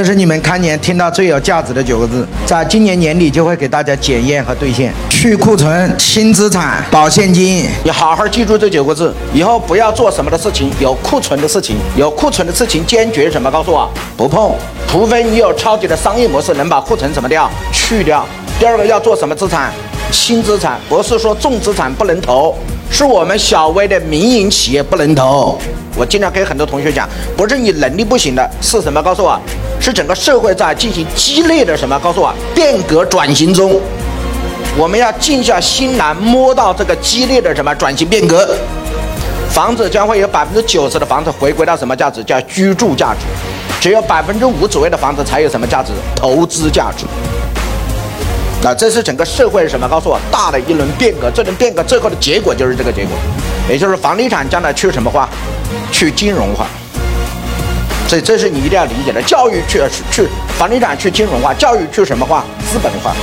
这是你们开年听到最有价值的九个字，在今年年底就会给大家检验和兑现。去库存、轻资产、保现金，你好好记住这九个字，以后不要做什么的事情，有库存的事情，有库存的事情坚决什么？告诉我，不碰，除非你有超级的商业模式，能把库存怎么掉去掉。第二个要做什么资产？轻资产，不是说重资产不能投，是我们小微的民营企业不能投。我经常跟很多同学讲，不是你能力不行的，是什么？告诉我，是整个社会在进行激烈的什么？告诉我，变革转型中，我们要静下心来摸到这个激烈的什么转型变革。房子将会有百分之九十的房子回归到什么价值？叫居住价值，只有百分之五左右的房子才有什么价值？投资价值。那这是整个社会什么？告诉我，大的一轮变革，这轮变革最后的结果就是这个结果，也就是房地产将来去什么化？去金融化。所以这是你一定要理解的。教育去去房地产去金融化，教育去什么化？资本化。